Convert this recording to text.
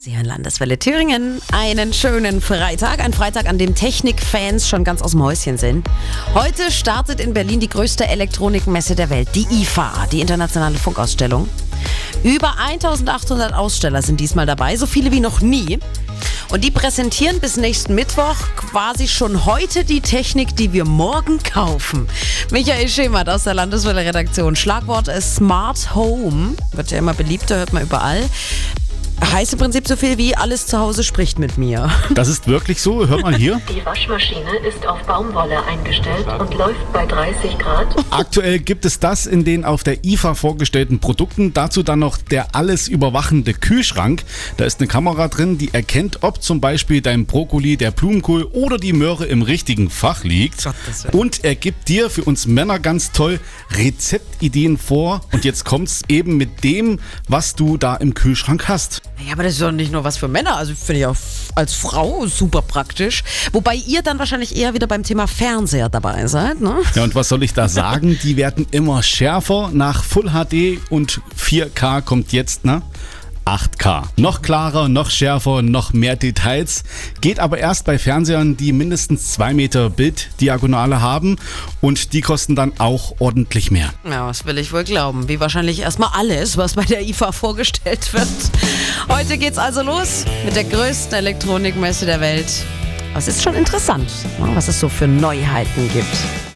Sie hören Landeswelle Thüringen. Einen schönen Freitag. Ein Freitag, an dem Technikfans schon ganz aus dem Häuschen sind. Heute startet in Berlin die größte Elektronikmesse der Welt, die IFA, die internationale Funkausstellung. Über 1800 Aussteller sind diesmal dabei, so viele wie noch nie. Und die präsentieren bis nächsten Mittwoch quasi schon heute die Technik, die wir morgen kaufen. Michael Schemert aus der Landeswelle Redaktion. Schlagwort ist Smart Home. Wird ja immer beliebter, hört man überall. Heißt im Prinzip so viel wie alles zu Hause spricht mit mir. Das ist wirklich so. Hört mal hier. Die Waschmaschine ist auf Baumwolle eingestellt und läuft bei 30 Grad. Aktuell gibt es das in den auf der IFA vorgestellten Produkten. Dazu dann noch der alles überwachende Kühlschrank. Da ist eine Kamera drin, die erkennt, ob zum Beispiel dein Brokkoli, der Blumenkohl oder die Möhre im richtigen Fach liegt. Und er gibt dir für uns Männer ganz toll Rezeptideen vor. Und jetzt kommt's eben mit dem, was du da im Kühlschrank hast. Ja, aber das ist doch nicht nur was für Männer. Also finde ich auch als Frau super praktisch. Wobei ihr dann wahrscheinlich eher wieder beim Thema Fernseher dabei seid, ne? Ja, und was soll ich da sagen? Die werden immer schärfer. Nach Full HD und 4K kommt jetzt, ne? 8K. Noch klarer, noch schärfer, noch mehr Details. Geht aber erst bei Fernsehern, die mindestens 2 Meter Bilddiagonale haben. Und die kosten dann auch ordentlich mehr. Ja, das will ich wohl glauben. Wie wahrscheinlich erstmal alles, was bei der IFA vorgestellt wird. Heute geht's also los mit der größten Elektronikmesse der Welt. Aber es ist schon interessant, ne, was es so für Neuheiten gibt.